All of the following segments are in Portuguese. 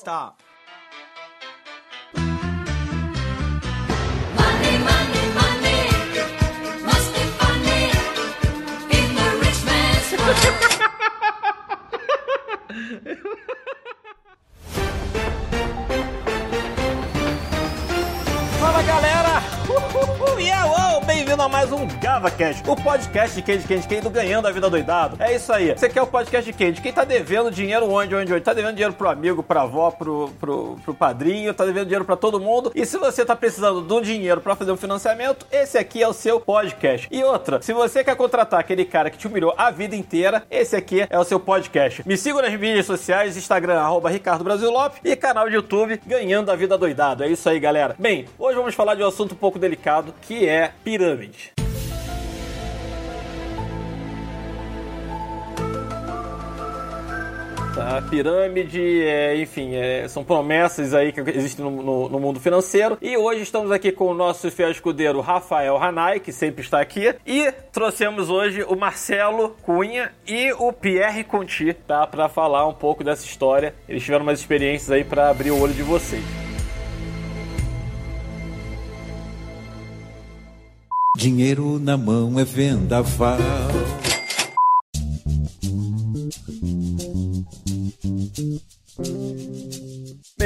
Stop. Money, mais um GavaCast, o podcast de quem de quem de quem do Ganhando a Vida Doidado. É isso aí. Você quer o podcast de quem? De quem tá devendo dinheiro onde, onde, onde? Tá devendo dinheiro pro amigo, pra avó, pro, pro, pro padrinho, tá devendo dinheiro pra todo mundo. E se você tá precisando de um dinheiro pra fazer um financiamento, esse aqui é o seu podcast. E outra, se você quer contratar aquele cara que te humilhou a vida inteira, esse aqui é o seu podcast. Me siga nas mídias sociais, Instagram, arroba Ricardo Brasil Lopes e canal de YouTube Ganhando a Vida Doidado. É isso aí, galera. Bem, hoje vamos falar de um assunto um pouco delicado, que é pirâmide. Tá, pirâmide, é, enfim, é, são promessas aí que existem no, no- no mundo financeiro. E hoje estamos aqui com o nosso fiel escudeiro Rafael Hanai, que sempre está aqui. E trouxemos hoje o Marcelo Cunha e o Pierre Conti, tá? Pra falar um pouco dessa história. Eles tiveram umas experiências aí pra abrir o olho de vocês. Dinheiro na mão é vendaval.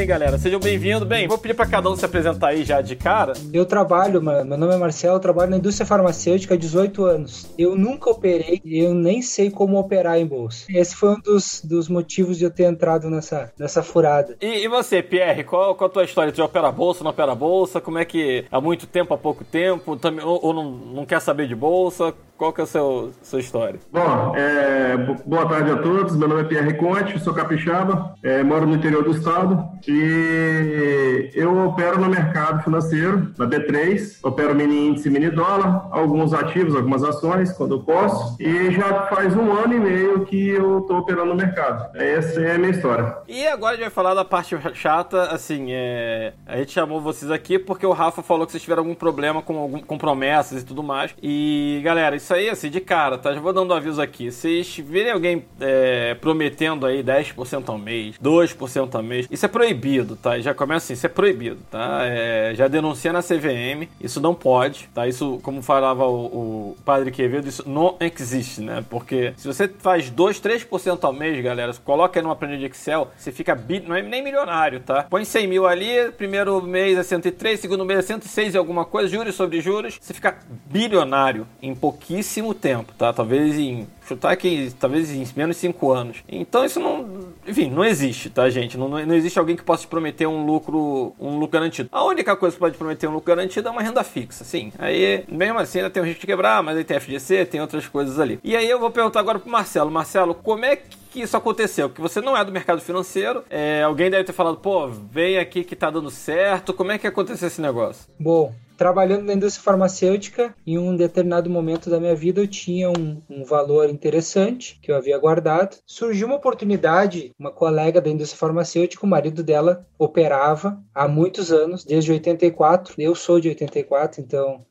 Bem, galera, sejam bem-vindos. Bem, vou pedir pra cada um se apresentar aí já de cara. Eu trabalho, mano, meu nome é Marcelo, eu trabalho na indústria farmacêutica há 18 anos. Eu nunca operei, eu nem sei como operar em bolsa. Esse foi um dos, dos motivos de eu ter entrado nessa, nessa furada. E, e você, Pierre, qual, qual a tua história? Tu já opera bolsa, não opera bolsa? Como é que há muito tempo, há pouco tempo? Também, ou ou não, não quer saber de bolsa? Qual que é a seu, sua história? Bom, é, bo- boa tarde a todos. Meu nome é Pierre Conte, sou capixaba, é, moro no interior do estado e eu opero no mercado financeiro, na B3. Opero mini índice, mini dólar, alguns ativos, algumas ações, quando eu posso. E já faz um ano e meio que eu estou operando no mercado. Essa é a minha história. E agora a gente vai falar da parte chata, assim, é... a gente chamou vocês aqui porque o Rafa falou que vocês tiveram algum problema com, algum, com promessas e tudo mais. E, galera, isso aí, assim, de cara, tá? Já vou dando um aviso aqui. Vocês virem alguém é, prometendo aí 10% ao mês, 2% ao mês, isso é proibido, tá? Já começa assim, isso é proibido, tá? É, já denuncia na CVM, isso não pode, tá? Isso, como falava o, o padre Quevedo, isso não existe, né? Porque se você faz 2, 3% ao mês, galera, coloca aí numa planilha de Excel, você fica não é nem milionário, tá? Põe 100 mil ali, primeiro mês é 103, segundo mês é 106 e alguma coisa, juros sobre juros, você fica bilionário em pouquíssimo tempo, tá? Talvez em chutar aqui, talvez em menos de 5 anos. Então isso não, enfim, não existe, tá, gente? Não, não existe alguém que possa te prometer um lucro, um lucro garantido. A única coisa que pode prometer um lucro garantido é uma renda fixa, sim. Aí, mesmo assim, ainda tem o risco de quebrar, mas aí tem FGC, tem outras coisas ali. E aí eu vou perguntar agora pro Marcelo. Marcelo, como é que isso aconteceu? Porque você não é do mercado financeiro, é, alguém deve ter falado, pô, vem aqui que tá dando certo. Como é que aconteceu esse negócio? Bom, trabalhando na indústria farmacêutica, em um determinado momento da minha vida eu tinha um, um valor interessante que eu havia guardado. Surgiu uma oportunidade, uma colega da indústria farmacêutica, o marido dela operava há muitos anos, desde 84. Eu sou de 84, então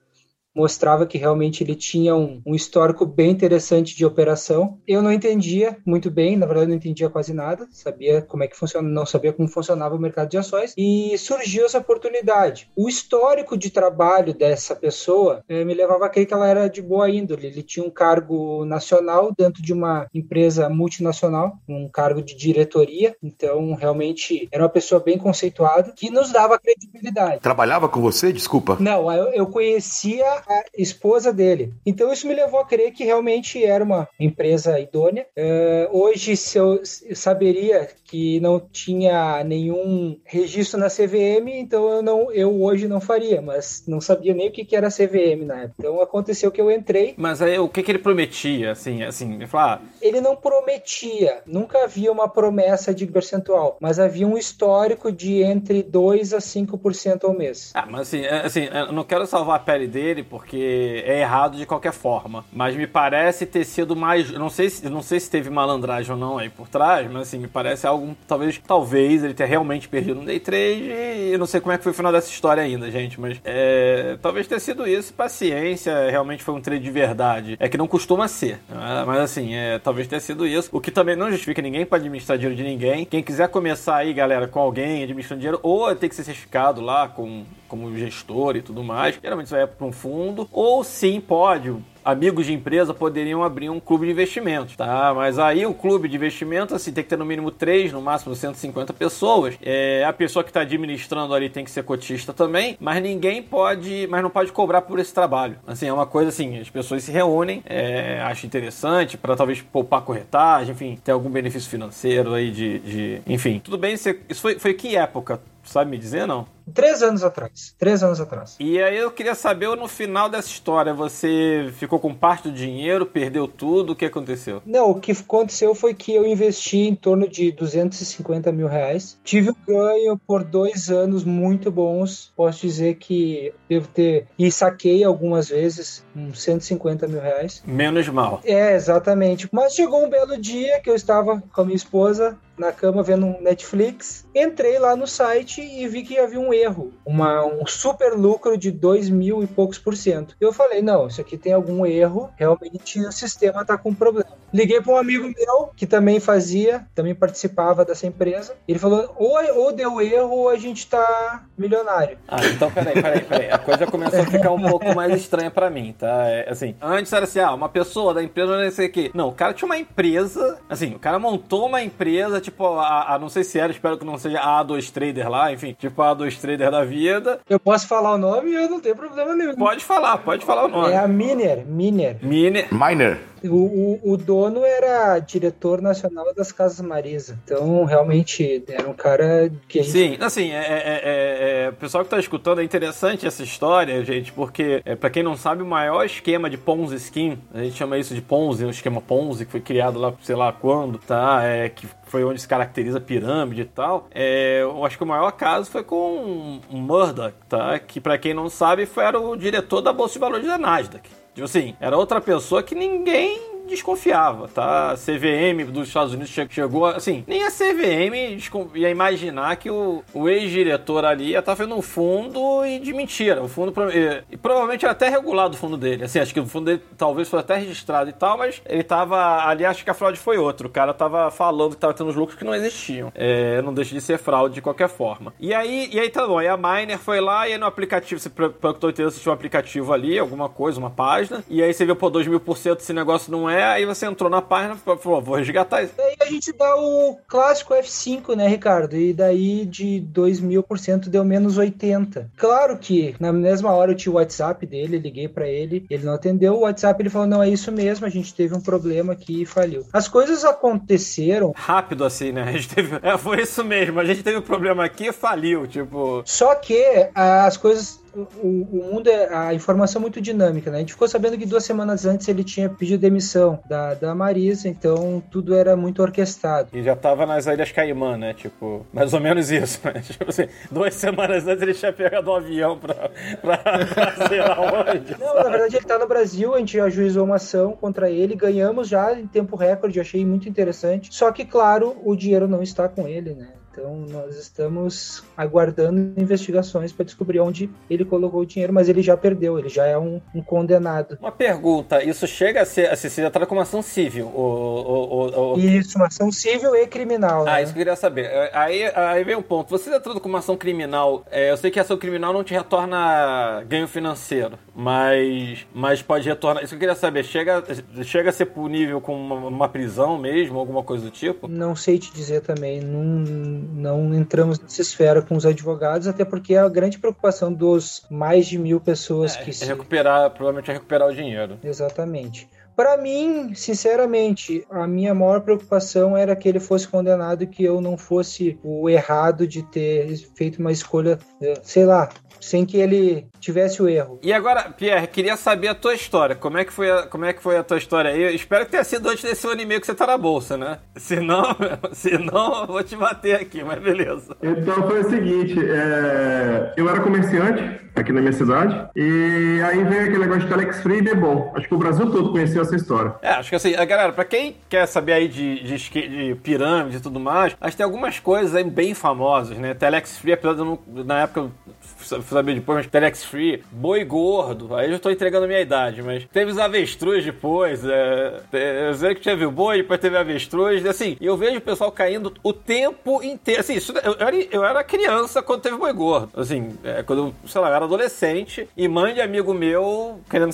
mostrava que realmente ele tinha um, um histórico bem interessante de operação. Eu não entendia muito bem, na verdade não entendia quase nada, sabia como é que funciona, não sabia como funcionava o mercado de ações e surgiu essa oportunidade. O histórico de trabalho dessa pessoa eh, me levava a crer que ela era de boa índole. Ele tinha um cargo nacional dentro de uma empresa multinacional, um cargo de diretoria, então realmente era uma pessoa bem conceituada que nos dava credibilidade. Trabalhava com você? Desculpa. Não, eu, eu conhecia a esposa dele. Então isso me levou a crer que realmente era uma empresa idônea. Eh, hoje, se eu, eu saberia que não tinha nenhum registro na CVM, então eu, não, eu hoje não faria, mas não sabia nem o que, que era CVM na época. Então aconteceu que eu entrei, Mas aí o que, que ele prometia, assim, assim, ele falava, ah, ele não prometia, nunca havia uma promessa de percentual, mas havia um histórico de entre 2 a 5% ao mês. Ah, mas assim, é, assim, eu não quero salvar a pele dele, porque é errado de qualquer forma. Mas me parece ter sido mais. Não sei se, não sei se teve malandragem ou não aí por trás, mas assim, me parece algo. Talvez, talvez ele tenha realmente perdido no day trade. E eu não sei como é que foi o final dessa história ainda, gente. Mas é, talvez tenha sido isso. Paciência, realmente foi um trade de verdade. É que não costuma ser. né? Mas assim, é, talvez tenha sido isso. O que também não justifica ninguém para administrar dinheiro de ninguém. Quem quiser começar aí, galera, com alguém administrando dinheiro, ou tem que ser certificado lá com, como gestor e tudo mais. Geralmente isso vai para um fundo. Ou sim, pode amigos de empresa poderiam abrir um clube de investimentos, tá? Mas aí o clube de investimentos, assim, tem que ter no mínimo 3, no máximo 150 pessoas. É, a pessoa que está administrando ali tem que ser cotista também, mas ninguém pode, mas não pode cobrar por esse trabalho. Assim, é uma coisa assim, as pessoas se reúnem, é, acho interessante para talvez poupar corretagem, enfim, ter algum benefício financeiro aí de, de enfim. Tudo bem, isso foi, foi que época? Sabe me dizer, não? Três anos atrás. Três anos atrás. E aí eu queria saber, no final dessa história, você ficou com parte do dinheiro, perdeu tudo, o que aconteceu? Não, o que aconteceu foi que eu investi em torno de 250 mil reais. Tive um ganho por dois anos muito bons. Posso dizer que devo ter. E saquei algumas vezes uns 150 mil reais. Menos mal. É, exatamente. Mas chegou um belo dia que eu estava com a minha esposa na cama vendo um Netflix. Entrei lá no site e vi que havia um erro. Uma, um super lucro de 2 mil e poucos por cento. Eu falei, não, isso aqui tem algum erro. Realmente o sistema tá com problema. Liguei para um amigo meu que também fazia, também participava dessa empresa. Ele falou, ou, ou deu erro ou a gente tá milionário. Ah, então peraí, peraí, peraí. A coisa começou a ficar um pouco mais estranha pra mim, tá? É, assim, antes era assim, ah, uma pessoa da empresa, não sei o quê. Não, o cara tinha uma empresa, assim, o cara montou uma empresa, tipo, a, a- não sei se era, espero que não seja a A2 Trader lá, enfim, tipo a A2 Trader da vida. Eu posso falar o nome e eu não tenho problema nenhum. Pode falar, pode falar o nome. É a Miner, Miner. Mini. Miner. O, o, o dono era diretor nacional das Casas Marisa. Então, realmente, era um cara que Sim, assim, é, é- é- é- o pessoal que tá escutando é interessante essa história, gente, porque, é, para quem não sabe, o maior esquema de Ponzi Scheme, a gente chama isso de Ponzi, o esquema Ponzi, que foi criado lá, sei lá quando, tá? É, que foi onde se caracteriza a pirâmide e tal. É, eu acho que o maior caso foi com o Murdoch, tá? Que, pra quem não sabe, foi, era o diretor da Bolsa de Valores da Nasdaq. Tipo assim, era outra pessoa que ninguém desconfiava, tá? A CVM dos Estados Unidos che- chegou, a- assim, nem a CVM ia imaginar que o, o ex-diretor ali ia estar fazendo um fundo e de mentira. O fundo, e, e provavelmente era até regulado o fundo dele. Assim, acho que o fundo dele talvez fosse até registrado e tal, mas ele tava, ali acho que a fraude foi outro. O cara tava falando que tava tendo os lucros que não existiam. É, não deixa de ser fraude de qualquer forma. E aí, e aí tá bom, aí a Miner foi lá e aí no aplicativo, você, pelo que eu tô entendendo, você tinha um aplicativo ali, alguma coisa, uma página, e aí você viu, pô, 2 mil por cento esse negócio não é, aí você entrou na página e falou, vou resgatar isso. Daí a gente dá o clássico F5, né, Ricardo? E daí de 2 mil por cento deu menos 80. Claro que na mesma hora eu tinha o WhatsApp dele, liguei pra ele, ele não atendeu. O WhatsApp ele falou: não, é isso mesmo, a gente teve um problema aqui e faliu. As coisas aconteceram, Rápido assim, né? A gente teve. É, foi isso mesmo. A gente teve um problema aqui e faliu. Tipo. só que as coisas. O, o mundo é. A informação é muito dinâmica, né? A gente ficou sabendo que duas semanas antes ele tinha pedido demissão da, da Marisa, então tudo era muito orquestrado. E já tava nas Ilhas Caimã, né? Tipo, mais ou menos isso. Né? Tipo assim, duas semanas antes ele tinha pegado um avião pra, pra, pra sei lá onde. Não, na verdade ele tá no Brasil, a gente ajuizou uma ação contra ele, ganhamos já em tempo recorde, achei muito interessante. Só que, claro, o dinheiro não está com ele, né? Então nós estamos aguardando investigações para descobrir onde ele colocou o dinheiro, mas ele já perdeu, ele já é um, um condenado. Uma pergunta, isso chega a ser, a ser, tratado como ação civil? O, o, o, o- Isso, uma ação civil e criminal. Ah, né? isso que eu queria saber. É, Aí, aí vem um ponto. Você entrando com uma ação criminal, é, eu sei que ação criminal não te retorna ganho financeiro, mas, mas pode retornar. Isso que eu queria saber. Chega, chega a ser punível com uma, uma prisão mesmo, alguma coisa do tipo? Não sei te dizer também, não, não entramos nessa esfera com os advogados, até porque a grande preocupação dos mais de mil pessoas que É se recuperar, provavelmente é recuperar o dinheiro. Exatamente. Pra mim, sinceramente, a minha maior preocupação era que ele fosse condenado e que eu não fosse o errado de ter feito uma escolha, eh, sei lá, sem que ele tivesse o erro. E agora, Pierre, queria saber a tua história. Como é que foi a, como é que foi a tua história aí? Eu espero que tenha sido antes desse ano e meio que você tá na bolsa, né? Se não, se não, eu vou te bater aqui, mas beleza. Então foi o seguinte, é, eu era comerciante aqui na minha cidade, e aí veio aquele negócio de Telex Free e Bebom. Acho que o Brasil todo conheceu essa história. É, acho que assim, galera, pra quem quer saber aí de, de, de pirâmide e tudo mais, acho que tem algumas coisas aí bem famosas, né? Telex Free, apesar de eu não, na época saber depois, mas Telex Free, Boi Gordo, aí eu tô entregando a minha idade, mas teve os avestruz depois, é, eu sei que teve o boi, depois teve avestruz, assim, e eu vejo o pessoal caindo o tempo inteiro, assim, isso, eu, eu era, eu era criança quando teve Boi Gordo, assim, é, quando sei lá, eu era adolescente, e mãe de amigo meu querendo,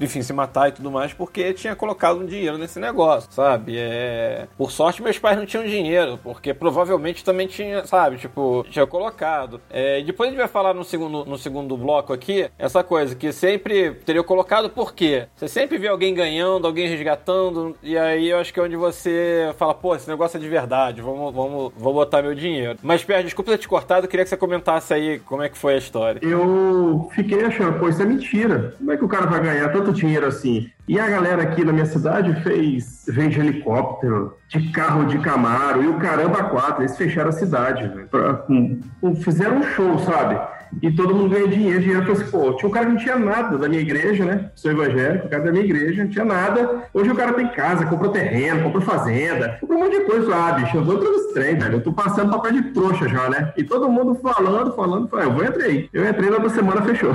enfim, se matar e tudo mais, porque tinha colocado um dinheiro nesse negócio, sabe? É... Por sorte, meus pais não tinham dinheiro, porque provavelmente também tinha, sabe? Tipo, tinha colocado. É, depois a gente vai falar no segundo, no segundo bloco aqui, essa coisa, que sempre teria colocado por quê? Você sempre vê alguém ganhando, alguém resgatando, e aí eu acho que é onde você fala, pô, esse negócio é de verdade, vamos, vamos, vou botar meu dinheiro. Mas, Pierre, desculpa ter te cortado, eu queria que você comentasse aí como é que foi a história. Eu fiquei achando, pô, isso é mentira. Como é que o cara vai ganhar tanto dinheiro assim? E a galera aqui na minha cidade fez, vende helicóptero, de carro de Camaro, e o caramba quatro, eles fecharam a cidade, velho. Fizeram um show, sabe? E todo mundo ganha dinheiro, dinheiro pra esse pô. Tinha um cara que não tinha nada da minha igreja, né? Sou evangélico, o cara da minha igreja, não tinha nada. Hoje o cara tem casa, comprou terreno, comprou fazenda, comprou um monte de coisa lá, bicho. Eu vou todos os trem, velho. Eu tô passando papel de trouxa já, né? E todo mundo falando, falando, falando, eu vou entrei. Eu entrei na outra semana, fechou.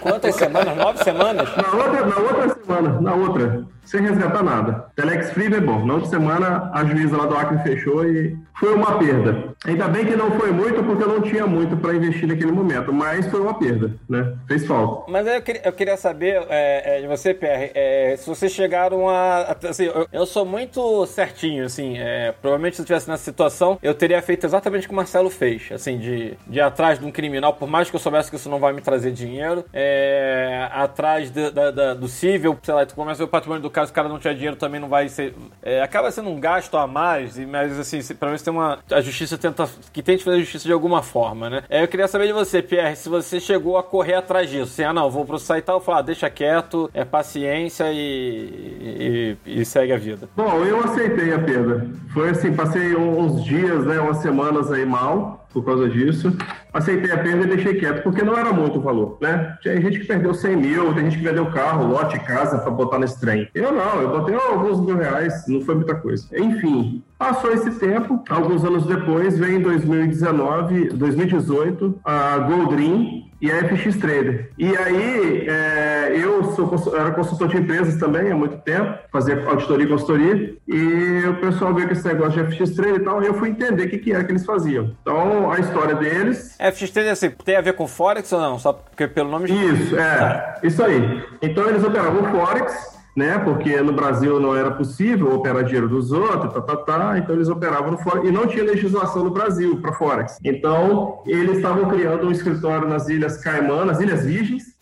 Quantas semanas? Nove semanas? Na outra, na outra semana, na outra, sem resgatar nada. Telex Free é bom. Na outra semana, a juíza lá do Acre fechou e foi uma perda. Ainda bem que não foi muito, porque eu não tinha muito para investir naquele momento, mas foi uma perda, né? Fez falta. Mas eu queria, eu queria saber é, é, de você, PR, é, se vocês chegaram a. Assim, eu, eu sou muito certinho, assim. é, provavelmente se eu estivesse nessa situação, eu teria feito exatamente o que o Marcelo fez. Assim, de, de ir atrás de um criminal, por mais que eu soubesse que isso não vai me trazer dinheiro, é, atrás da- da- da- do cível, sei lá, tu começa o patrimônio do cara, se o cara não tiver dinheiro também não vai ser. é, acaba sendo um gasto a mais, mas assim, pelo menos tem uma. A justiça tenta. que tente fazer justiça de alguma forma, né? É, eu queria saber de você, Pierre, se você chegou a correr atrás disso. Assim, ah, não, vou processar e tal, falar, ah, deixa quieto, é paciência e, e, e segue a vida. Bom, eu aceitei a perda. Foi assim, passei uns dias, né, umas semanas aí mal por causa disso. Aceitei a perda e deixei quieto, porque não era muito o valor, né? Tinha gente que perdeu 100 mil, tem gente que vendeu carro, lote, casa para botar nesse trem. Eu não, eu botei alguns mil reais, não foi muita coisa. Enfim, passou esse tempo, alguns anos depois, veio em 2019, 2018, a Goldrim e a FX Trader. E aí, é, eu sou, era consultor de empresas também há muito tempo, fazia auditoria e consultoria, e o pessoal veio com esse negócio de FX Trader e tal, e eu fui entender o que, que era que eles faziam. Então, a história deles FX assim, tem a ver com Forex ou não? Só porque pelo nome isso, é, isso aí. Então eles operavam Forex, né? Porque no Brasil não era possível operar dinheiro dos outros, tá, tá, tá. Então eles operavam no Forex e não tinha legislação no Brasil para Forex. Então eles estavam criando um escritório nas Ilhas Caimã, nas Ilhas Virgens.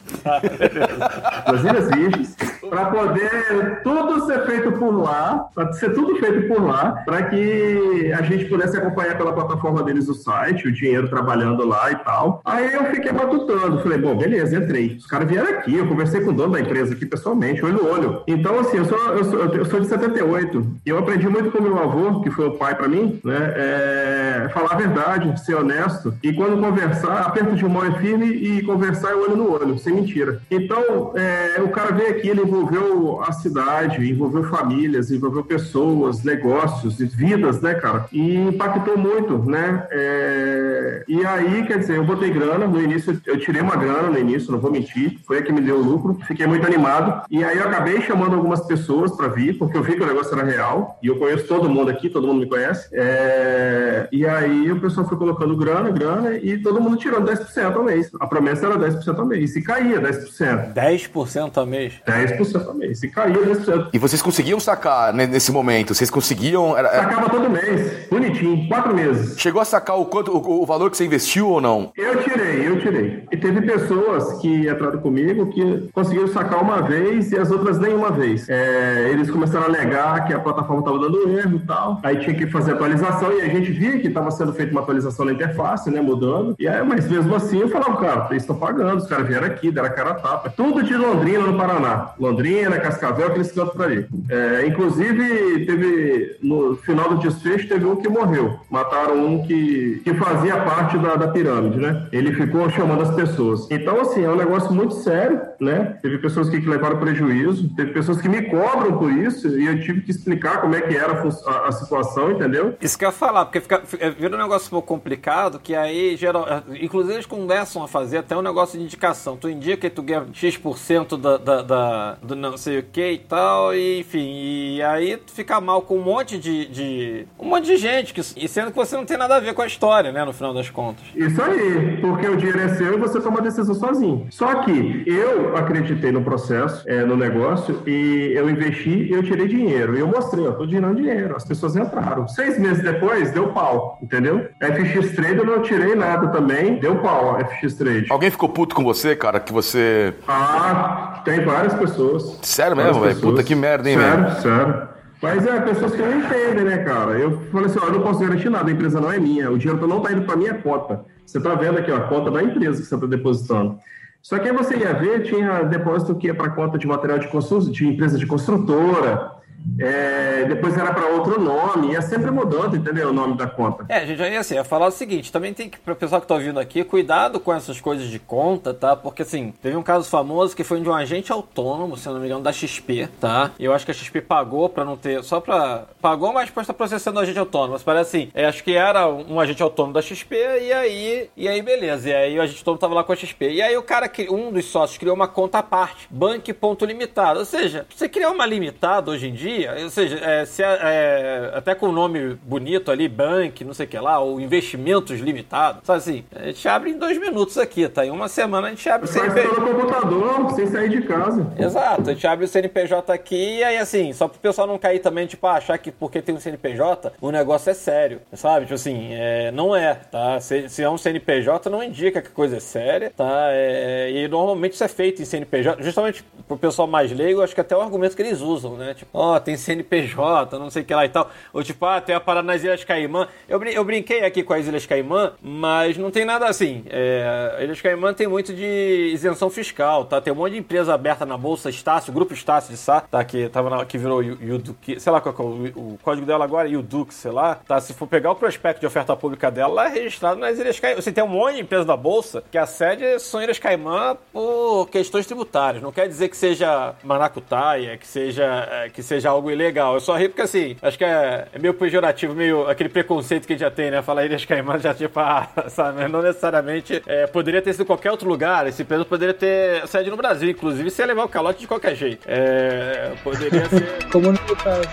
nas Ilhas Virgens, para poder tudo ser feito por lá, para ser tudo feito por lá, para que a gente pudesse acompanhar pela plataforma deles o site, o dinheiro trabalhando lá e tal. Aí eu fiquei matutando, falei, bom, beleza, entrei. Os caras vieram aqui, eu conversei com o dono da empresa aqui pessoalmente, olho no olho. Então, assim, eu sou, eu sou, eu sou de 78 e eu aprendi muito com meu avô, que foi o pai para mim, né? É, falar a verdade, ser honesto e quando conversar, aperto de mão é firme e conversar é olho no olho, sem mentira. Então, é, o cara veio aqui, ele envolveu a cidade, envolveu famílias, envolveu pessoas, negócios vidas, né, cara? E impactou muito, né? É, e aí, quer dizer, eu botei grana no início, eu tirei uma grana no início, não vou mentir, foi a que me deu o lucro, fiquei muito animado. E aí eu acabei chamando algumas pessoas para vir, porque eu vi que o negócio era real, e eu conheço todo mundo aqui, todo mundo me conhece. É, e aí o pessoal foi colocando grana, grana, e todo mundo tirando 10% ao mês. A promessa era 10% ao mês, e caía 10%. 10% a mês. 10%. Isso, eu tomei. Se caía 10%. E vocês conseguiam sacar né, nesse momento? Vocês conseguiam. era- era- Sacava todo mês, bonitinho, quatro meses. chegou a sacar o quanto o, o valor que você investiu ou não? Eu tirei, eu tirei. E teve pessoas que entraram comigo que conseguiram sacar uma vez e as outras nenhuma vez. É, eles começaram a alegar que a plataforma estava dando erro e tal. Aí tinha que fazer atualização e a gente via que estava sendo feita uma atualização na interface, né? Mudando. E aí, mas mesmo assim eu falava, cara, eles estão pagando, os caras vieram aqui, deram a cara a tapa. Tudo de Londrina, no Paraná. Londrina, Cascavel, aqueles cantos ali. É, inclusive, teve, no final do desfecho, teve um que morreu. Mataram um que, que fazia parte da, da pirâmide, né? Ele ficou chamando as pessoas. Então, assim, é um negócio muito sério, né? Teve pessoas que, que levaram prejuízo, teve pessoas que me cobram por isso e eu tive que explicar como é que era a a, situação, entendeu? Isso que eu ia falar, porque fica, vira um negócio um pouco complicado, que aí geral. Inclusive eles começam a fazer até um negócio de indicação. Tu indica que tu ganha X% da, da, da- do não sei o que e tal, e enfim. E aí tu fica mal com um monte de. de- um monte de gente, que, e sendo que você não tem nada a ver com a história, né, no final das contas. Isso aí, porque o dinheiro é seu e você toma a decisão sozinho. Só que eu acreditei no processo, é, no negócio, e eu investi e eu tirei dinheiro. E eu mostrei, ó, tô tirando dinheiro. As pessoas entraram. Seis meses depois, deu pau, entendeu? FX Trade eu não tirei nada também, deu pau FX Trade. Alguém ficou puto com você, cara, que você. Ah, tem várias pessoas. Sério Várias mesmo, velho? pessoas. Puta que merda, hein, sério, velho? Sério, Mas é, pessoas que não entendem, né, cara? Eu falei assim, ó, eu não posso garantir nada, a empresa não é minha, o dinheiro não tá indo pra minha conta. Você tá vendo aqui, ó, a conta da empresa que você tá depositando. Só que aí você ia ver, tinha depósito que ia para conta de material de construção, de empresa de construtora, é, depois era para outro nome, ia sempre mudando, entendeu? O nome da conta. É, a gente ia assim, ia falar o seguinte, também tem que, pro pessoal que tá ouvindo aqui, cuidado com essas coisas de conta, tá? Porque assim, teve um caso famoso que foi de um agente autônomo, se não me engano, da XP, tá? Eu acho que a XP pagou pra não ter, só pra... Pagou, mas depois tá processando o agente autônomo. Mas parece assim, é, acho que era um agente autônomo da XP, e aí, e aí beleza. E aí o agente autônomo tava lá com a XP. E aí o cara, um dos sócios criou uma conta à parte, bank ponto limitado. Ou seja, você criar uma limitada hoje em dia, ou seja, é, se é, até com o nome bonito ali, bank, não sei o que lá, ou investimentos limitados, sabe assim, a gente abre em dois minutos aqui, tá? Em uma semana a gente abre o CNPJ. pelo computador, sem sair de casa. Exato, a gente abre o CNPJ aqui e aí assim, só pro pessoal não cair também, tipo, ah, achar que porque tem um CNPJ, o negócio é sério, sabe? Tipo assim, é, não é, tá? Se, se é um CNPJ, não indica que a coisa é séria, tá? É, e normalmente isso é feito em CNPJ, justamente pro pessoal mais leigo, acho que até o argumento que eles usam, né? Tipo, ó, tem CNPJ, não sei o que lá e tal. Ou tipo, ah, tem a parada nas Ilhas Caimã. Eu, brin- eu brinquei aqui com as Ilhas Caimã, mas não tem nada assim. É, Ilhas Caimã tem muito de isenção fiscal, tá? Tem um monte de empresa aberta na Bolsa Estácio, Grupo Estácio de Sá, tá? Que, tava na- que virou Yuduque, sei lá qual é o, o código dela agora, Yudux, sei lá, tá? Se for pegar o prospecto de oferta pública dela, ela é registrado nas Ilhas Caimã. Você tem um monte de empresa da Bolsa que a sede são Ilhas Caimã por questões tributárias. Não quer dizer que seja maracutaia, que seja, é, que seja algo ilegal. Eu só ri porque, assim, acho que é, é meio pejorativo, meio aquele preconceito que a gente já tem, né? Falar Ilhas Caimã já tipo, ah, sabe? Não necessariamente é, poderia ter sido qualquer outro lugar. Esse empresa poderia ter sede no Brasil, inclusive, se ia levar o calote de qualquer jeito. É, poderia ser. Como no caso.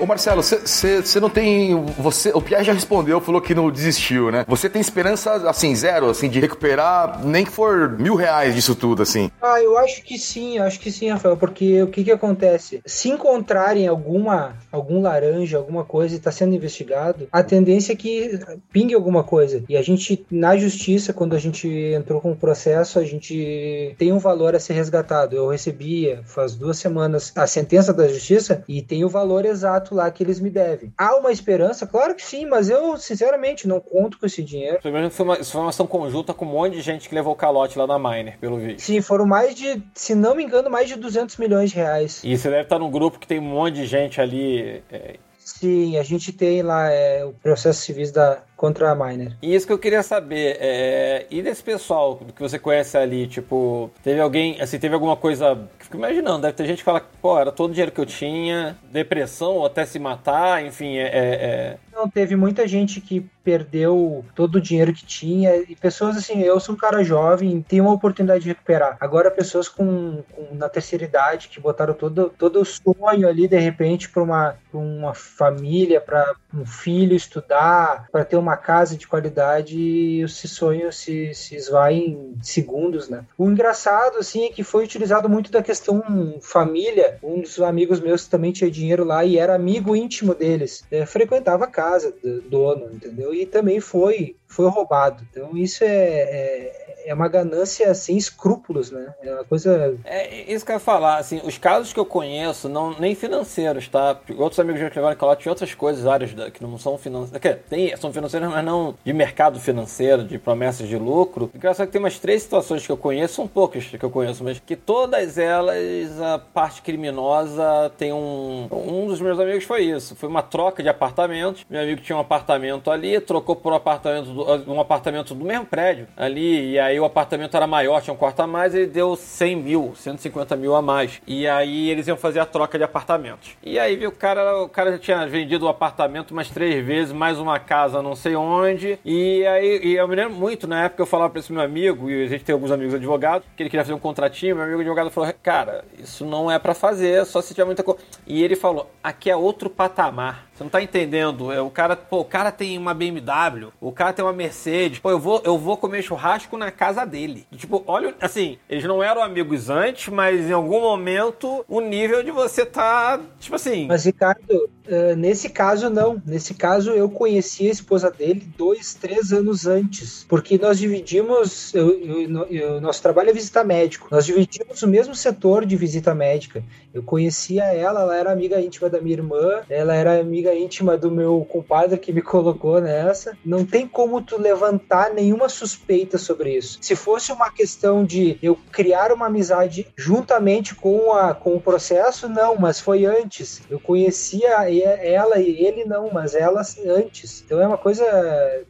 Ô Marcelo, você não tem. Você, o Pierre já respondeu, falou que não desistiu, né? Você tem esperança, assim, zero, assim, de recuperar nem que for mil reais disso tudo, assim. Ah, eu acho que sim, eu acho que sim, Rafael, porque o que que acontece? Se encontrarem alguma, algum laranja, alguma coisa e está sendo investigado, a tendência é que pingue alguma coisa. E a gente, na justiça, quando a gente entrou com o processo, a gente tem um valor a ser resgatado. Eu recebia, faz duas semanas, a sentença da justiça e tem o valor exato lá que eles me devem. Há uma esperança? Claro que sim, mas eu, sinceramente, não conto com esse dinheiro. Primeiro, foi uma, isso foi uma ação conjunta com um monte de gente que levou calote lá na Miner, pelo vídeo. Sim, foram mais de, se não me engano, mais de 200 milhões de reais. E você deve estar num grupo que tem um monte de gente ali. é, Sim, a gente tem lá é, o processo civis da contra a Miner. E isso que eu queria saber, é... e desse pessoal que você conhece ali, tipo, teve alguém, assim, teve alguma coisa. Fico imaginando, deve ter gente que fala, pô, era todo o dinheiro que eu tinha, depressão ou até se matar, enfim, é. é- é- Não, teve muita gente que perdeu todo o dinheiro que tinha e pessoas assim, eu sou um cara jovem, tenho uma oportunidade de recuperar. Agora pessoas com, com- na terceira idade que botaram todo todo o sonho ali de repente para uma pra uma família, para um filho estudar, para ter uma casa de qualidade, e esse sonho se, se esvai em segundos, né? O engraçado assim é que foi utilizado muito da questão família. Um dos amigos meus também tinha dinheiro lá e era amigo íntimo deles. É, frequentava a casa do dono, entendeu? E também foi foi roubado. Então isso é, é, é uma ganância sem escrúpulos, né? É uma coisa É isso que eu ia falar, assim, os casos que eu conheço, não, nem financeiros, tá? Outros amigos meus que levaram calote tinham outras coisas, áreas da- que não são financeiras. Tem, são financeiras, mas não de mercado financeiro, de promessas de lucro. Engraçado que tem umas três situações que eu conheço, são poucas que eu conheço, mas que todas elas, a parte criminosa tem um. Um dos meus amigos foi isso. Foi uma troca de apartamentos. Meu amigo tinha um apartamento ali, trocou por um apartamento do, um apartamento do mesmo prédio ali, e aí o apartamento era maior, tinha um quarto a mais, ele deu 100 mil, 150 mil a mais. E aí eles iam fazer a troca de apartamentos. E aí viu, o cara, o cara já tinha vendido o apartamento umas três vezes, mais uma casa não sei onde. E aí e eu me lembro muito, na época eu falava pra esse meu amigo, e a gente tem alguns amigos advogados, que ele queria fazer um contratinho, meu amigo advogado falou, cara, isso não é pra fazer, só se tiver muita coisa. E ele falou, aqui é outro patamar. Você não tá entendendo. É, o cara, pô, o cara tem uma BMW, o cara tem uma Mercedes. Pô, eu vou, eu vou comer churrasco na casa dele. Tipo, olha, assim, eles não eram amigos antes, mas em algum momento o nível de você tá, tipo assim, Mas, Ricardo, eh, nesse caso, não. Nesse caso, eu conheci a esposa dele dois, três anos antes. Porque nós dividimos. Eu, nosso trabalho é visita médico. Nós dividimos o mesmo setor de visita médica. Eu conhecia ela, ela era amiga íntima da minha irmã, ela era amiga íntima do meu compadre que me colocou nessa. Não tem como tu levantar nenhuma suspeita sobre isso. Se fosse uma questão de eu criar uma amizade juntamente com, a, com o processo, não, mas foi antes. Eu conhecia e- ela e ele não, mas ela antes. Então é uma coisa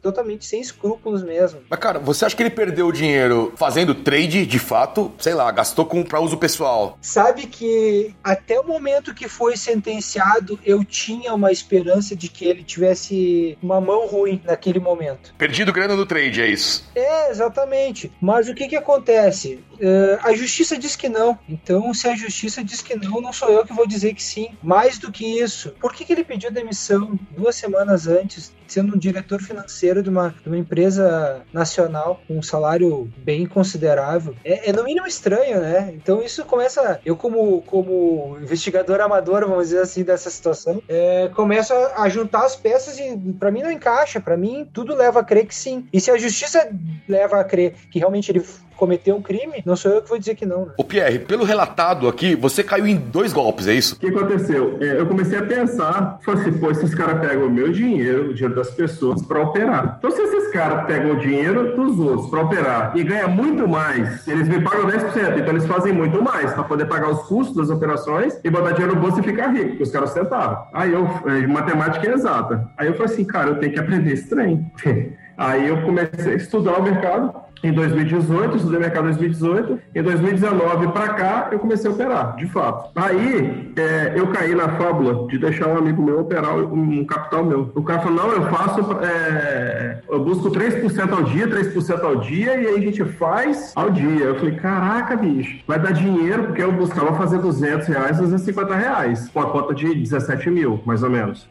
totalmente sem escrúpulos mesmo. Mas, cara, você acha que ele perdeu o dinheiro fazendo trade, de fato? Sei lá, gastou com, pra uso pessoal. Sabe que até o momento que foi sentenciado, eu tinha uma esperança de que ele tivesse uma mão ruim naquele momento. Perdido grana no trade, é isso. É, exatamente. Mas o que que acontece? Eh, a justiça diz que não. Então, se a justiça diz que não, não sou eu que vou dizer que sim. Mais do que isso, por que, que ele pediu demissão duas semanas antes, sendo um diretor financeiro de uma, de uma empresa nacional com um salário bem considerável? É, é no mínimo estranho, né? Então, isso começa. Eu, como, como investigador amador, vamos dizer assim, dessa situação, é, começo a, a juntar as peças e para mim não encaixa. Para mim, tudo leva a crer que sim. E se a justiça leva a crer que realmente ele cometeu um crime, não sou eu que vou dizer que não, né? Ô, Pierre, pelo relatado aqui, você caiu em dois golpes, é isso? O que aconteceu? É, eu comecei a pensar, falei assim, pô, esses caras pegam o meu dinheiro, o dinheiro das pessoas, para operar. Então, se esses caras pegam o dinheiro dos outros para operar e ganham muito mais, eles me pagam 10%, então eles fazem muito mais para poder pagar os custos das operações e botar dinheiro no bolso e ficar rico, porque os caras sentavam. Aí eu, é, matemática é exata. Aí eu falei assim, cara, eu tenho que aprender esse trem. Aí eu comecei a estudar o mercado em 2018, estudei mercado em 2018. Em 2019 para cá, eu comecei a operar, de fato. Aí é, eu caí na fábula de deixar um amigo meu operar um, capital meu. O cara falou: não, eu faço, é, eu busco 3% ao dia, 3% ao dia, e aí a gente faz ao dia. Eu falei: caraca, bicho, vai dar dinheiro, porque eu buscava fazer 200 reais, 250 reais, com a conta de 17 mil, mais ou menos.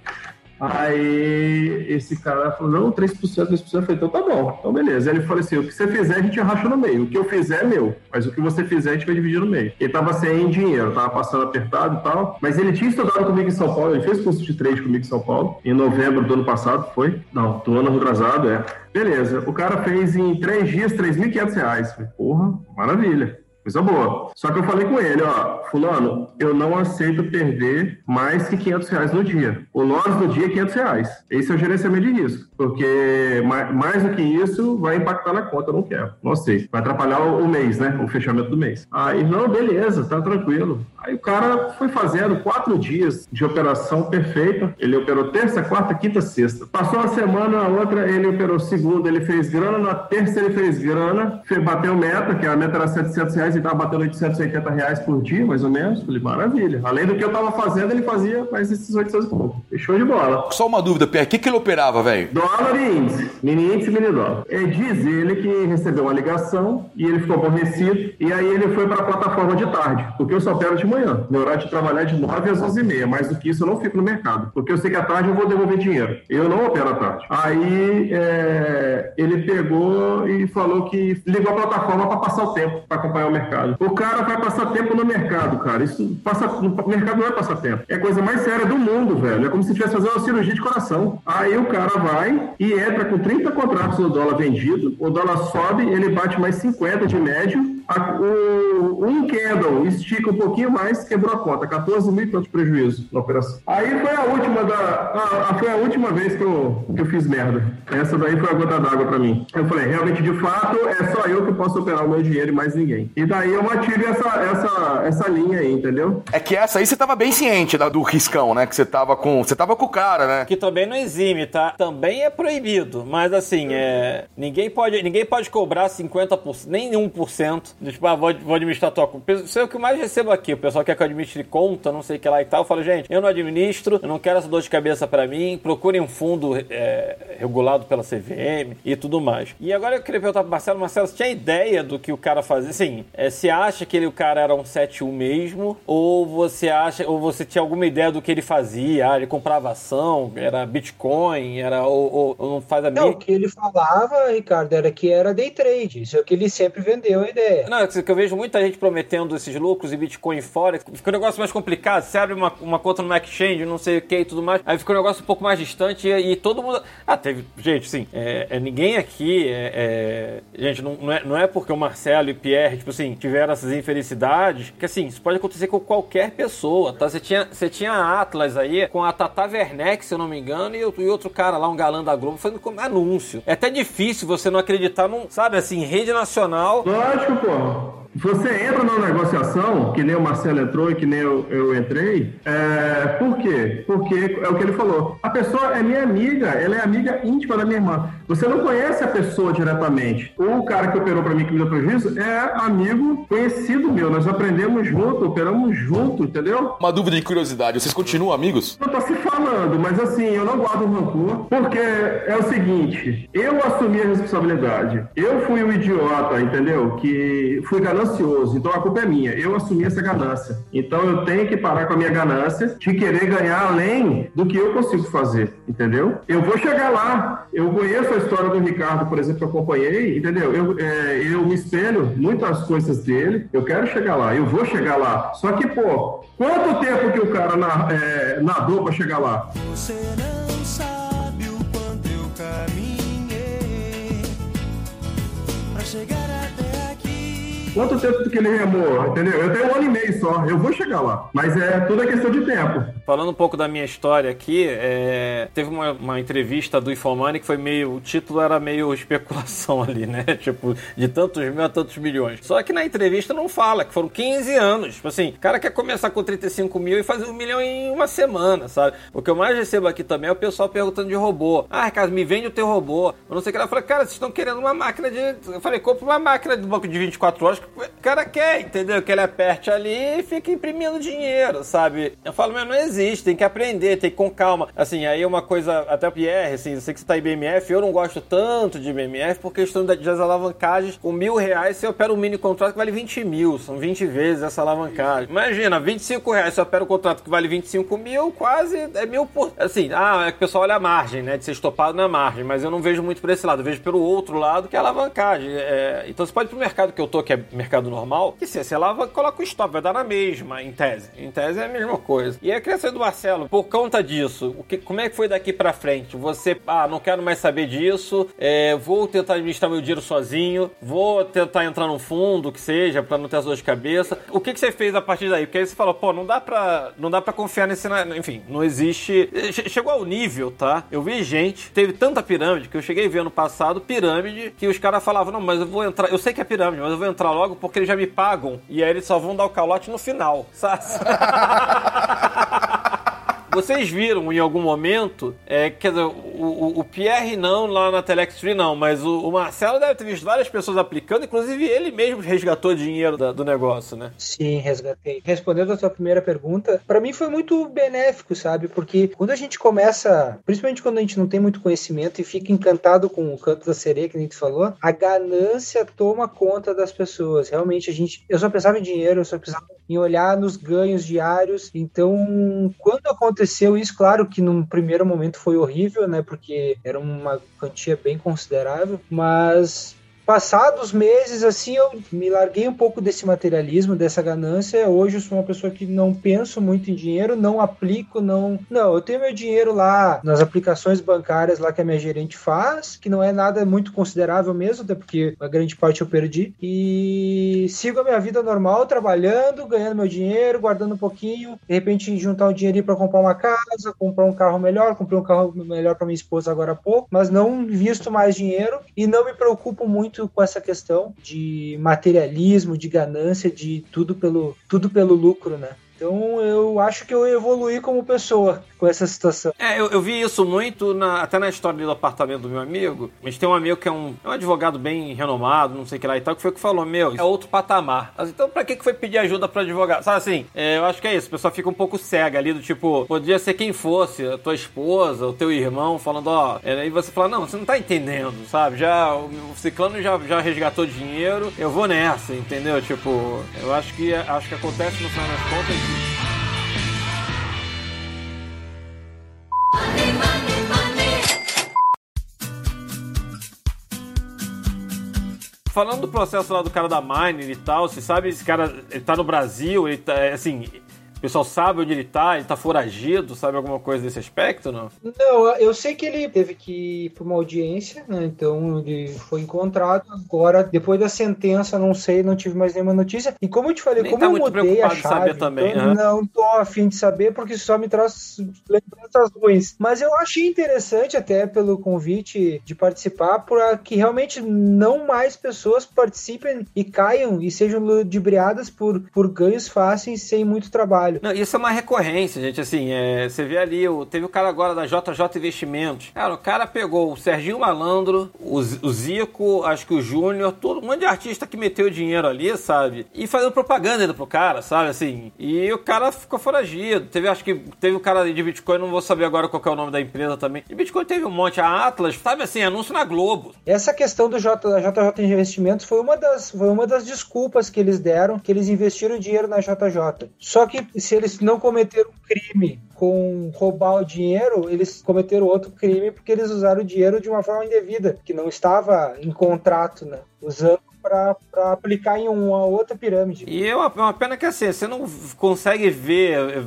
Aí esse cara falou, não, 3%, 3%. Eu falei, então tá bom, então beleza. Aí ele falou assim, o que você fizer a gente racha no meio. O que eu fizer é meu, mas o que você fizer a gente vai dividir no meio. Ele tava sem dinheiro, tava passando apertado e tal, mas ele tinha estudado comigo em São Paulo, ele fez curso de trade comigo em São Paulo, em novembro do ano passado, foi? Não, do ano retrasado, é. Beleza, o cara fez em três dias 3.500 reais. Falei, porra, maravilha. Coisa boa. Só que eu falei com ele, ó, fulano, eu não aceito perder mais que 500 reais no dia. O loss do dia é 500 reais. Esse é o gerenciamento de risco. Porque ma- mais do que isso vai impactar na conta, eu não quero. Não sei. Vai atrapalhar o, mês, né? O fechamento do mês. Aí, não, beleza, tá tranquilo. Aí o cara foi fazendo quatro dias de operação perfeita. Ele operou terça, quarta, quinta, sexta. Passou uma semana, a outra, ele operou segunda, ele fez grana. Na terça, ele fez grana. Bateu meta, que a meta era 700 reais, ele tava batendo 880 reais por dia, mais ou menos. Falei, maravilha. Além do que eu tava fazendo, ele fazia mais esses 800 e pouco. Show de bola. Só uma dúvida, Pierre, o que, que ele operava, velho? Dólar e índice, mini índice e mini dólar. É, diz ele que recebeu uma ligação e ele ficou aborrecido e aí ele foi para a plataforma de tarde, porque eu só opero de manhã. Meu horário de trabalhar é de 9 às 11 e meia, mais do que isso eu não fico no mercado, porque eu sei que à tarde eu vou devolver dinheiro. Eu não opero à tarde. Aí é, ele pegou e falou que ligou a plataforma para passar o tempo, para acompanhar o mercado. O cara vai passar tempo no mercado, cara. Isso passa, no mercado não é passar tempo. É a coisa mais séria do mundo, velho. É como se estivesse fazendo uma cirurgia de coração. Aí o cara vai e entra com 30 contratos no dólar vendido, o dólar sobe, ele bate mais 50 de médio, a- o, um candle estica um pouquinho mais, quebrou a conta, 14 mil e tanto de prejuízo na operação. Aí foi a última da, a- a- foi a última vez que eu, que eu fiz merda. Essa daí foi a gota d'água pra mim. Eu falei, realmente, de fato, é só eu que posso operar o meu dinheiro e mais ninguém. E daí eu mantive essa, essa, essa linha aí, entendeu? É que essa aí você tava bem ciente da- do riscão, né? Que você tava com. Você tava com o cara, né? Que também não exime, tá? Também é proibido, mas assim, é. Ninguém pode, ninguém pode cobrar 50%, nem 1%. Tipo, ah, vou, vou administrar tua conta. Isso é o que eu mais recebo aqui. O pessoal quer que eu administre conta, não sei o que lá e tal. Eu falo, gente, eu não administro, eu não quero essa dor de cabeça pra mim. Procurem um fundo é, regulado pela CVM e tudo mais. E agora eu queria perguntar pro Marcelo, Marcelo, você tinha ideia do que o cara fazia? Assim, é, você acha que ele, o cara era um 71 mesmo? Ou você acha, ou você tinha alguma ideia do que ele fazia? Ah, ele comprava ação, era Bitcoin, era ou, ou- ou não faz a Não, mínima. o que ele falava, Ricardo, era que era day trade. Isso é o que ele sempre vendeu a ideia. Não, é que eu vejo muita gente prometendo esses lucros e Bitcoin fora. Fica um negócio mais complicado. Você abre uma, uma conta numa exchange, não sei o que e tudo mais. Aí fica um negócio um pouco mais distante e, e todo mundo. Ah, teve. Gente, sim. É, é ninguém aqui. É, é- Gente, não, não, é, não é porque o Marcelo e o Pierre, tipo assim, tiveram essas infelicidades. Que assim, isso pode acontecer com qualquer pessoa, tá? Você tinha, você tinha a Atlas aí com a Tata Werneck, se eu não me engano, e, e outro cara lá, um galã da Globo, fazendo como anúncio. É até difícil você não acreditar num, sabe assim, rede nacional. Lógico, pô. Yo. Você entra numa negociação, que nem o Marcelo entrou e que nem eu, eu entrei, é, por quê? Porque é o que ele falou. A pessoa é minha amiga, ela é amiga íntima da minha irmã. Você não conhece a pessoa diretamente. O cara que operou pra mim que me deu prejuízo é amigo conhecido meu. Nós aprendemos junto, operamos junto, entendeu? Uma dúvida de curiosidade, vocês continuam amigos? Não tá se falando, mas assim, eu não guardo rancor, porque é o seguinte, eu assumi a responsabilidade. Eu fui o idiota, entendeu? Que fui ganancioso, então a culpa é minha. Eu assumi essa ganância. Então eu tenho que parar com a minha ganância de querer ganhar além do que eu consigo fazer, entendeu? Eu vou chegar lá. Eu conheço a história do Ricardo, por exemplo, que eu acompanhei, entendeu? Eu, é, eu me espelho muitas coisas dele. Eu quero chegar lá, eu vou chegar lá. Só que, pô, quanto tempo que o cara na, é, nadou pra chegar lá? Você não Quanto tempo que ele remou, entendeu? Eu tenho um ano e meio só, eu vou chegar lá. Mas é tudo é questão de tempo. Falando um pouco da minha história aqui, é, teve uma, uma entrevista do Infomani que foi meio. O título era meio especulação ali, né? Tipo, de tantos mil a tantos milhões. Só que na entrevista não fala, que foram 15 anos. Tipo assim, o cara quer começar com 35 mil e fazer um milhão em uma semana, sabe? O que eu mais recebo aqui também é o pessoal perguntando de robô. Ah, Ricardo, me vende o teu robô. Eu não sei o que. Eu falei, cara, vocês estão querendo uma máquina de. Eu falei, compra uma máquina do banco de 24 horas que o cara quer, entendeu? Que ele aperte ali e fica imprimindo dinheiro, sabe? Eu falo, mas não existe, tem que aprender, tem que ir com calma. Assim, aí uma coisa, até o Pierre, assim, eu sei que você tá em BMF, eu não gosto tanto de BMF por questão da- das alavancagens. Com mil reais você opera um mini contrato que vale 20 mil, são 20 vezes essa alavancagem. Imagina, 25 reais você opera um contrato que vale 25 mil, quase é mil por. Assim, ah, é que o pessoal olha a margem, né? De ser estopado na margem, mas eu não vejo muito por esse lado, eu vejo pelo outro lado que é a alavancagem. É, então você pode ir pro mercado que eu tô, que é mercado do normal, que se você lava, coloca o stop, vai dar na mesma, em tese. Em tese é a mesma coisa. E queria saber do Marcelo, por conta disso, o que, como é que foi daqui pra frente? Você, ah, não quero mais saber disso, é, vou tentar administrar meu dinheiro sozinho, vou tentar entrar num fundo, que seja, pra não ter as dores de cabeça. O que, que você fez a partir daí? Porque aí você falou, pô, não dá pra, não dá pra confiar nesse. Enfim, não existe. che- Chegou ao nível, tá? Eu vi gente, teve tanta pirâmide que eu cheguei a ver ano passado, pirâmide, que os caras falavam, não, mas eu vou entrar. Eu sei que é pirâmide, mas eu vou entrar logo porque eles já me pagam. E aí eles só vão dar o calote no final, sabe? Vocês viram em algum momento, é, quer dizer, o, Pierre não lá na Telex Free não, mas o, o Marcelo deve ter visto várias pessoas aplicando, inclusive ele mesmo resgatou dinheiro da- do negócio, né? Sim, resgatei. Respondendo a tua primeira pergunta, pra mim foi muito benéfico, sabe? Porque quando a gente começa, principalmente quando a gente não tem muito conhecimento e fica encantado com o canto da sereia, que a gente falou, a ganância toma conta das pessoas. Realmente a gente, eu só pensava em dinheiro, eu só pensava em olhar nos ganhos diários. Então, quando aconteceu isso, claro que num primeiro momento foi horrível, né? Porque era uma quantia bem considerável, mas passados meses, assim, eu me larguei um pouco desse materialismo, dessa ganância. Hoje eu sou uma pessoa que não penso muito em dinheiro, não aplico, não. Não, eu tenho meu dinheiro lá nas aplicações bancárias lá que a minha gerente faz, que não é nada muito considerável mesmo, até porque a grande parte eu perdi. E sigo a minha vida normal, trabalhando, ganhando meu dinheiro, guardando um pouquinho, de repente juntar um dinheirinho para comprar uma casa, comprar um carro melhor, comprei um carro melhor para minha esposa agora há pouco, mas não invisto mais dinheiro e não me preocupo muito com essa questão de materialismo, de ganância, de tudo pelo, tudo pelo lucro, né? Então eu acho que eu evoluí como pessoa com essa situação. É, eu, eu vi isso muito na- até na história do apartamento do meu amigo. A gente tem um amigo que é um, é um advogado bem renomado, não sei o que lá e tal, que foi o que falou, meu, é outro patamar. Então pra que que foi pedir ajuda pra advogado? Sabe assim, é, eu acho que é isso, a pessoa fica um pouco cega ali, do tipo, podia ser quem fosse, a tua esposa, o teu irmão, falando, ó, é, aí você fala, não, você não tá entendendo, sabe? Já, o, o ciclano já, já resgatou dinheiro, eu vou nessa, entendeu? Tipo, eu acho que, acho que acontece no final das contas Falando do processo lá do cara da Miner e tal, você sabe, esse cara, ele tá no Brasil, ele tá, é, assim, o pessoal sabe onde ele tá, ele tá foragido, sabe alguma coisa desse aspecto, não? Não, eu sei que ele teve que ir para uma audiência, né? Então ele foi encontrado. Agora, depois da sentença, não sei, não tive mais nenhuma notícia. E como eu te falei, Nem como tá eu muito mudei a preocupado em chave, saber também, então não tô afim de saber porque só me traz lembranças ruins. Mas eu achei interessante até pelo convite de participar para que realmente não mais pessoas participem e caiam e sejam ludibriadas por, por ganhos fáceis sem muito trabalho. Não, isso é uma recorrência, gente. Assim, é, você vê ali, o- teve o cara agora da JJ Investimentos. Cara, o cara pegou o Serginho Malandro, o, o Zico, acho que o Júnior, todo um monte de artista que meteu dinheiro ali, sabe? E fazendo propaganda ainda pro cara, sabe? Assim, e o cara ficou foragido. Teve, acho que teve o cara de Bitcoin, não vou saber agora qual é o nome da empresa também. De Bitcoin teve um monte, a Atlas, sabe assim, anúncio na Globo. Essa questão do J, da JJ Investimentos foi uma, das, foi uma das desculpas que eles deram, que eles investiram dinheiro na JJ. Só que se eles não cometeram um crime com roubar o dinheiro, eles cometeram outro crime porque eles usaram o dinheiro de uma forma indevida, que não estava em contrato, né? Usando para aplicar em uma outra pirâmide. E é uma, uma pena que assim, você não consegue ver.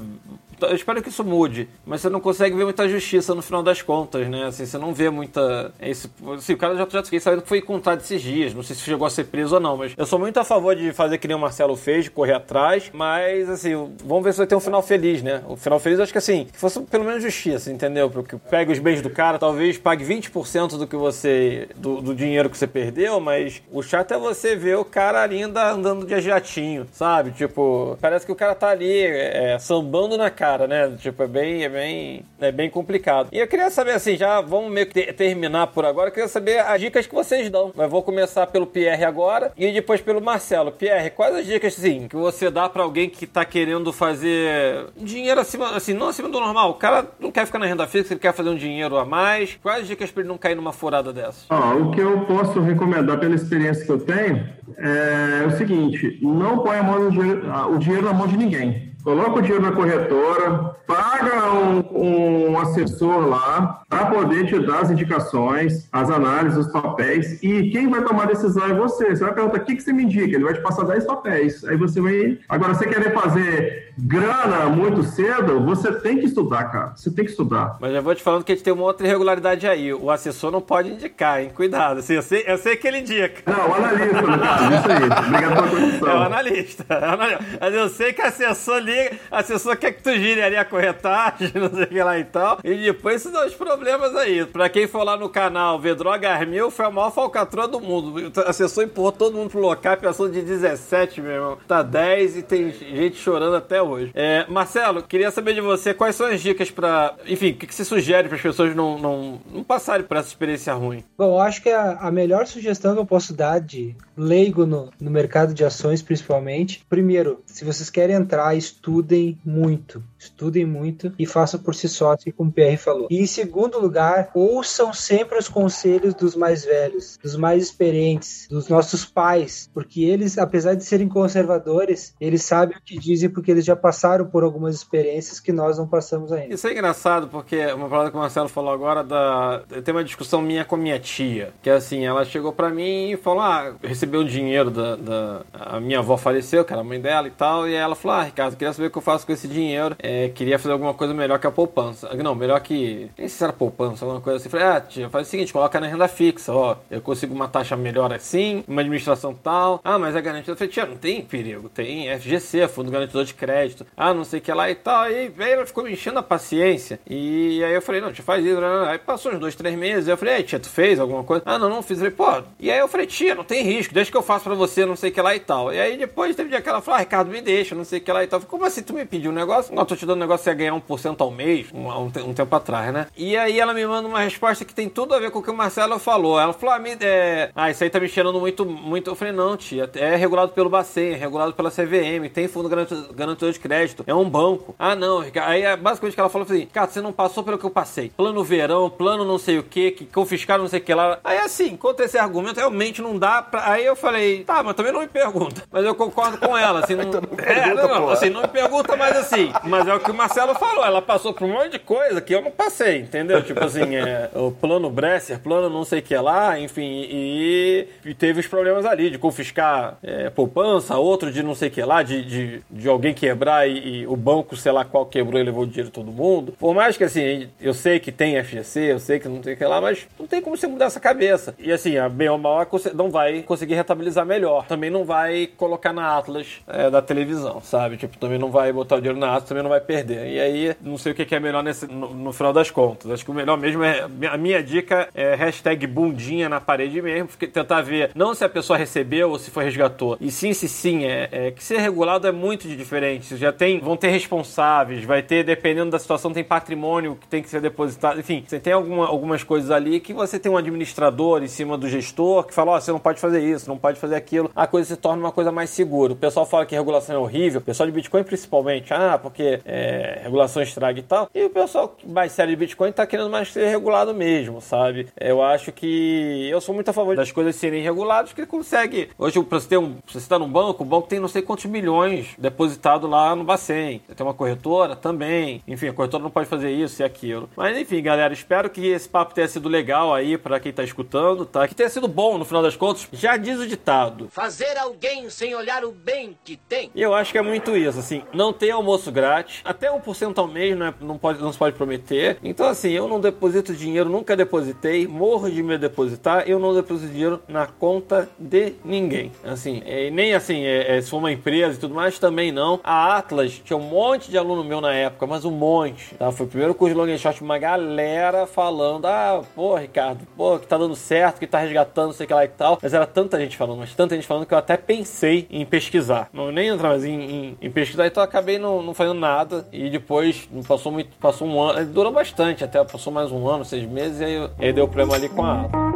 Eu espero que isso mude, mas você não consegue ver muita justiça no final das contas, né? Assim, você não vê muita. Isso, assim, o cara já, já fiquei sabendo que foi encontrado esses dias, não sei se chegou a ser preso ou não, mas eu sou muito a favor de fazer que nem o Marcelo fez, de correr atrás, mas assim, vamos ver se vai ter um final feliz, né? O final feliz, acho que assim, que fosse pelo menos justiça, entendeu? Porque pega os bens do cara, talvez pague 20% do que você. Do, do dinheiro que você perdeu, mas o chato é você ver o cara ainda andando de jatinho, sabe? Tipo, parece que o cara tá ali é, sambando na cara, né? Tipo, é bem, é bem, é bem complicado. E eu queria saber assim, já vamos meio que ter- terminar por agora, eu queria saber as dicas que vocês dão. Mas vou começar pelo Pierre agora e depois pelo Marcelo. Pierre, quais as dicas assim que você dá pra alguém que tá querendo fazer dinheiro acima, assim, não acima do normal? O cara não quer ficar na renda fixa, ele quer fazer um dinheiro a mais. Quais as dicas pra ele não cair numa furada dessa? Ó, o que eu posso recomendar pela experiência que eu tenho é o seguinte: não põe a mão ah, o dinheiro na mão de ninguém. Coloca o dinheiro na corretora, paga um, um assessor lá para poder te dar as indicações, as análises, os papéis. E quem vai tomar a decisão é você. Você vai perguntar o que, que você me indica. Ele vai te passar 10 papéis. Aí você vai. Agora, você querer fazer grana muito cedo, você tem que estudar, cara. Você tem que estudar. Mas já vou te falando que a gente tem uma outra irregularidade aí. O assessor não pode indicar, hein? Cuidado. Assim, eu, sei, eu sei que ele indica. Não, o analista, no caso, isso aí. Obrigado pela correção. É o analista. é o analista. Mas eu sei que o assessor liga, o assessor quer que tu gire ali a corretagem, não sei o que lá e tal. E depois isso dá os problemas aí. Pra quem for lá no canal ver Drogas Mil, foi a maior falcatrua do mundo. O assessor empurrou todo mundo pro local, pensou de 17, meu irmão. Tá 10 e tem gente chorando até hoje. É, Marcelo, queria saber de você quais são as dicas pra. Enfim, o que, que você sugere para as pessoas não, não, não passarem por essa experiência ruim? Bom, eu acho que a, a melhor sugestão que eu posso dar de leigo no, no mercado de ações, principalmente, primeiro, se vocês querem entrar, estudem muito. Estudem muito e façam por si só, assim como o PR falou. E em segundo lugar, ouçam sempre os conselhos dos mais velhos, dos mais experientes, dos nossos pais, porque eles, apesar de serem conservadores, eles sabem o que dizem porque eles já passaram por algumas experiências que nós não passamos ainda. Isso é engraçado, porque uma palavra que o Marcelo falou agora da. Tem uma discussão minha com minha tia. Que é assim, ela chegou pra mim e falou: Ah, recebeu um dinheiro da, da. A minha avó faleceu, que era a mãe dela e tal. E ela falou: Ah, Ricardo, queria saber o que eu faço com esse dinheiro. É, queria fazer alguma coisa melhor que a poupança. Não, melhor que. Nem sei se era poupança, alguma coisa assim. Falei: Ah, tia, faz o seguinte, coloca na renda fixa, ó. Eu consigo uma taxa melhor assim, uma administração tal. Ah, mas é garantida. Falei: Tia, não tem perigo. Tem FGC, Fundo Garantidor de Crédito. Ah, não sei o que lá e tal. E aí ela ficou me enchendo a paciência. E aí eu falei, não, tia, faz isso. Aí passou uns dois, três meses. Eu falei, tia, tu fez alguma coisa? Ah, não, não fiz. Eu falei, pô. E aí eu falei, tia, não tem risco, deixa que eu faço pra você, não sei o que lá e tal. E aí depois teve dia que ela falou, ah, Ricardo, me deixa, não sei o que lá e tal. Falei, como assim tu me pediu um negócio? Não, tô te dando um negócio, você ia ganhar 1% ao mês, um, um, um tempo atrás, né? E aí ela me manda uma resposta que tem tudo a ver com o que o Marcelo falou. Ela falou, ah, me, é... ah isso aí tá me cheirando muito, muito. Eu falei, não, tia, é regulado pelo Bacen, é regulado pela CVM, tem fundo garanti- garantidor de crédito, é um banco. Ah, não. Aí é basicamente o que ela falou assim, cara, você não passou pelo que eu passei. Plano verão, plano não sei o que, que confiscaram não sei o que lá. Aí assim, contra esse argumento, realmente não dá pra. Aí eu falei, tá, mas também não me pergunta. Mas eu concordo com ela, assim, não. é, pergunta, não, não, assim, não me pergunta mais assim. Mas é o que o Marcelo falou, ela passou por um monte de coisa que eu não passei, entendeu? Tipo assim, é, o plano Bresser, plano não sei o que lá, enfim, e, e teve os problemas ali de confiscar é, poupança, outro de não sei o que lá, de, de, de alguém quebrar e, e o banco, sei lá qual, quebrou e levou o dinheiro de todo mundo. Por mais que assim, eu sei que tem FGC, eu sei que não tem o que lá, mas não tem como você mudar essa cabeça. E assim, a bem ou mal não vai conseguir rentabilizar melhor. Também não vai colocar na Atlas é, da televisão, sabe? Tipo, também não vai botar o dinheiro na Atlas, também não vai perder. E aí, não sei o que é melhor nesse, no, no final das contas. Acho que o melhor mesmo é. A minha dica é hashtag bundinha na parede mesmo, porque tentar ver não se a pessoa recebeu ou se foi resgatou. E sim, se sim, é, é que ser regulado é muito diferente. Já tem, vão ter responsáveis, vai ter, dependendo da situação, tem patrimônio que tem que ser depositado. Enfim, você tem alguma, algumas coisas ali que você tem um administrador em cima do gestor que fala, ó, você não pode fazer isso, não pode fazer aquilo. A coisa se torna uma coisa mais segura. O pessoal fala que regulação é horrível, o pessoal de Bitcoin principalmente, ah, porque é, regulação estraga e tal. E o pessoal mais sério de Bitcoin tá querendo mais ser regulado mesmo, sabe? Eu acho que eu sou muito a favor das coisas serem reguladas, porque consegue. Hoje, pra você ter um. Se você tá num banco, o banco tem não sei quantos milhões depositado lá no Bacen. Você tem uma corretora também. Enfim, a corretora não pode fazer isso e aquilo. Mas enfim, galera, espero que esse papo tenha sido legal aí pra quem tá escutando, tá? Que tenha sido bom no final das contas. Já diz o ditado. Fazer alguém sem olhar o bem que tem. E eu acho que é muito isso, assim, não tem almoço grátis, até 1% ao mês não, é- não, pode, não se pode prometer. Então, assim, eu não deposito dinheiro, nunca depositei, morro de de depositar, eu não deposito dinheiro na conta de ninguém. Assim, é, nem assim, é, é, se for uma empresa e tudo mais, também não. A Atlas tinha um monte de aluno meu na época, mas um monte. Tá? Foi o primeiro curso de long and short, uma galera falando, ah, pô, Ricardo, pô, que tá dando certo, que tá resgatando, sei que lá e tal. Mas era tanta gente falando, mas tanta gente falando que eu até pensei em pesquisar. Não nem entrar mais em, em, em pesquisar, então acabei não, não fazendo nada. E depois passou muito, passou um ano, durou bastante, até passou mais um ano, seis meses, e aí, aí deu problema ali com a Atlas.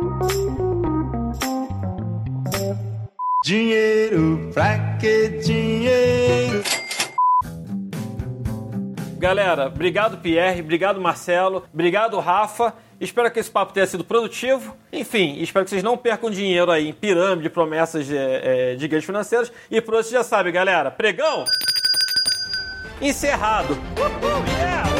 Dinheiro, pra que dinheiro? Galera, obrigado Pierre, obrigado Marcelo, obrigado Rafa. Espero que esse papo tenha sido produtivo. Enfim, espero que vocês não percam dinheiro aí em pirâmide, promessas de, é, de ganhos financeiros. E por hoje já sabe, galera. Pregão! Encerrado. Yeah!